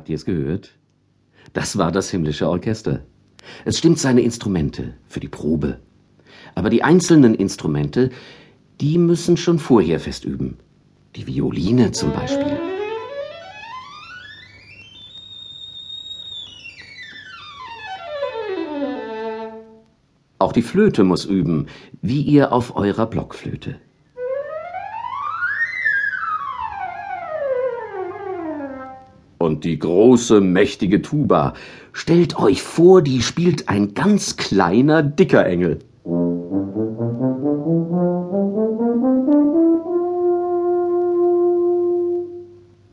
Habt ihr es gehört? Das war das himmlische Orchester. Es stimmt seine Instrumente für die Probe. Aber die einzelnen Instrumente, die müssen schon vorher fest üben. Die Violine zum Beispiel. Auch die Flöte muss üben, wie ihr auf eurer Blockflöte. Und die große, mächtige Tuba. Stellt euch vor, die spielt ein ganz kleiner, dicker Engel.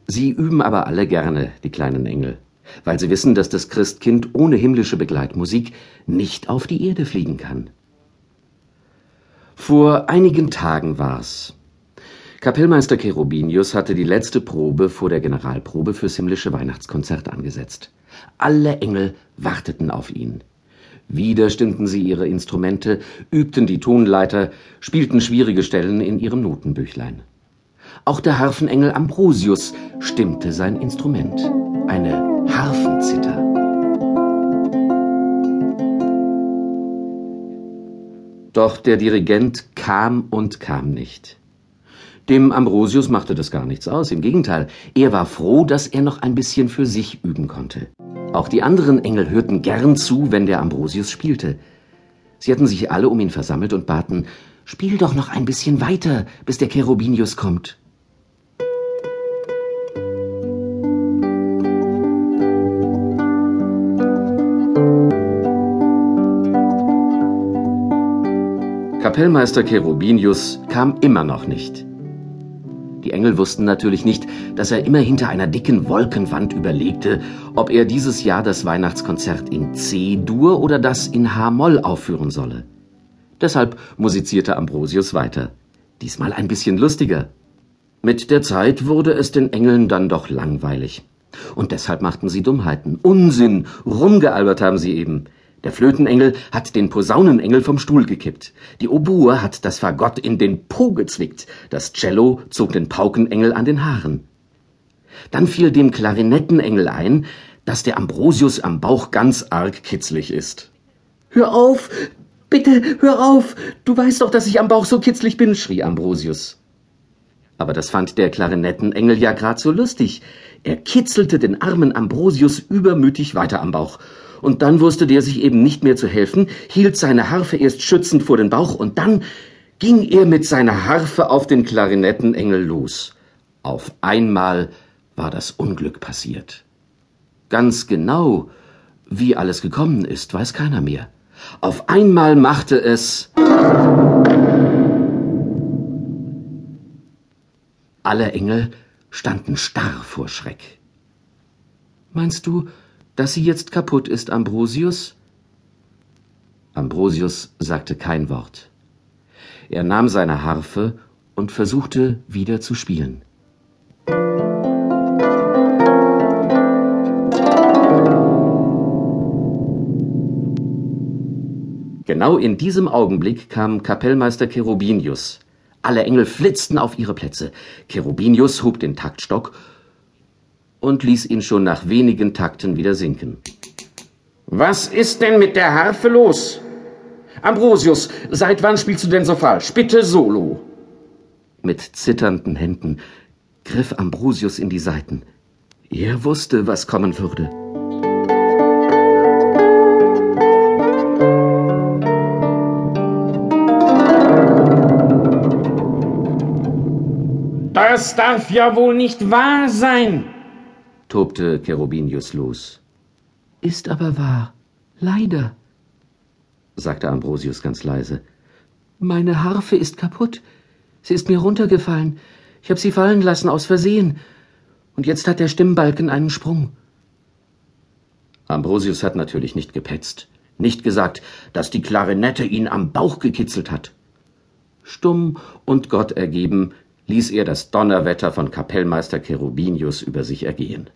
Sie üben aber alle gerne, die kleinen Engel, weil sie wissen, dass das Christkind ohne himmlische Begleitmusik nicht auf die Erde fliegen kann. Vor einigen Tagen war's. Kapellmeister Cherubinius hatte die letzte Probe vor der Generalprobe fürs himmlische Weihnachtskonzert angesetzt. Alle Engel warteten auf ihn. Wieder stimmten sie ihre Instrumente, übten die Tonleiter, spielten schwierige Stellen in ihrem Notenbüchlein. Auch der Harfenengel Ambrosius stimmte sein Instrument, eine Harfenzither. Doch der Dirigent kam und kam nicht. Dem Ambrosius machte das gar nichts aus, im Gegenteil, er war froh, dass er noch ein bisschen für sich üben konnte. Auch die anderen Engel hörten gern zu, wenn der Ambrosius spielte. Sie hatten sich alle um ihn versammelt und baten, Spiel doch noch ein bisschen weiter, bis der Cherubinius kommt. Kapellmeister Cherubinius kam immer noch nicht. Die Engel wussten natürlich nicht, dass er immer hinter einer dicken Wolkenwand überlegte, ob er dieses Jahr das Weihnachtskonzert in C-Dur oder das in H-Moll aufführen solle. Deshalb musizierte Ambrosius weiter. Diesmal ein bisschen lustiger. Mit der Zeit wurde es den Engeln dann doch langweilig. Und deshalb machten sie Dummheiten. Unsinn. Rumgealbert haben sie eben. Der Flötenengel hat den Posaunenengel vom Stuhl gekippt. Die Oboe hat das Fagott in den Po gezwickt. Das Cello zog den Paukenengel an den Haaren. Dann fiel dem Klarinettenengel ein, dass der Ambrosius am Bauch ganz arg kitzlig ist. Hör auf! Bitte, hör auf! Du weißt doch, dass ich am Bauch so kitzlig bin, schrie Ambrosius. Aber das fand der Klarinettenengel ja grad so lustig. Er kitzelte den armen Ambrosius übermütig weiter am Bauch und dann wusste der sich eben nicht mehr zu helfen, hielt seine Harfe erst schützend vor den Bauch, und dann ging er mit seiner Harfe auf den Klarinettenengel los. Auf einmal war das Unglück passiert. Ganz genau, wie alles gekommen ist, weiß keiner mehr. Auf einmal machte es alle Engel standen starr vor Schreck. Meinst du, dass sie jetzt kaputt ist, Ambrosius? Ambrosius sagte kein Wort. Er nahm seine Harfe und versuchte wieder zu spielen. Genau in diesem Augenblick kam Kapellmeister Cherubinius. Alle Engel flitzten auf ihre Plätze. Cherubinius hob den Taktstock und ließ ihn schon nach wenigen Takten wieder sinken. Was ist denn mit der Harfe los? Ambrosius, seit wann spielst du denn so falsch? Bitte solo. Mit zitternden Händen griff Ambrosius in die Saiten. Er wusste, was kommen würde. Das darf ja wohl nicht wahr sein, tobte Cherubinius los. Ist aber wahr, leider, sagte Ambrosius ganz leise. Meine Harfe ist kaputt. Sie ist mir runtergefallen. Ich habe sie fallen lassen aus Versehen. Und jetzt hat der Stimmbalken einen Sprung. Ambrosius hat natürlich nicht gepetzt, nicht gesagt, dass die Klarinette ihn am Bauch gekitzelt hat. Stumm und Gott ergeben ließ er das Donnerwetter von Kapellmeister Cherubinius über sich ergehen.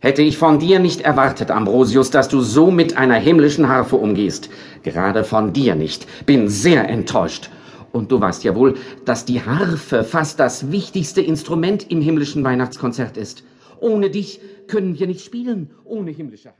Hätte ich von dir nicht erwartet, Ambrosius, dass du so mit einer himmlischen Harfe umgehst. Gerade von dir nicht. Bin sehr enttäuscht. Und du weißt ja wohl, dass die Harfe fast das wichtigste Instrument im himmlischen Weihnachtskonzert ist. Ohne dich können wir nicht spielen, ohne himmlische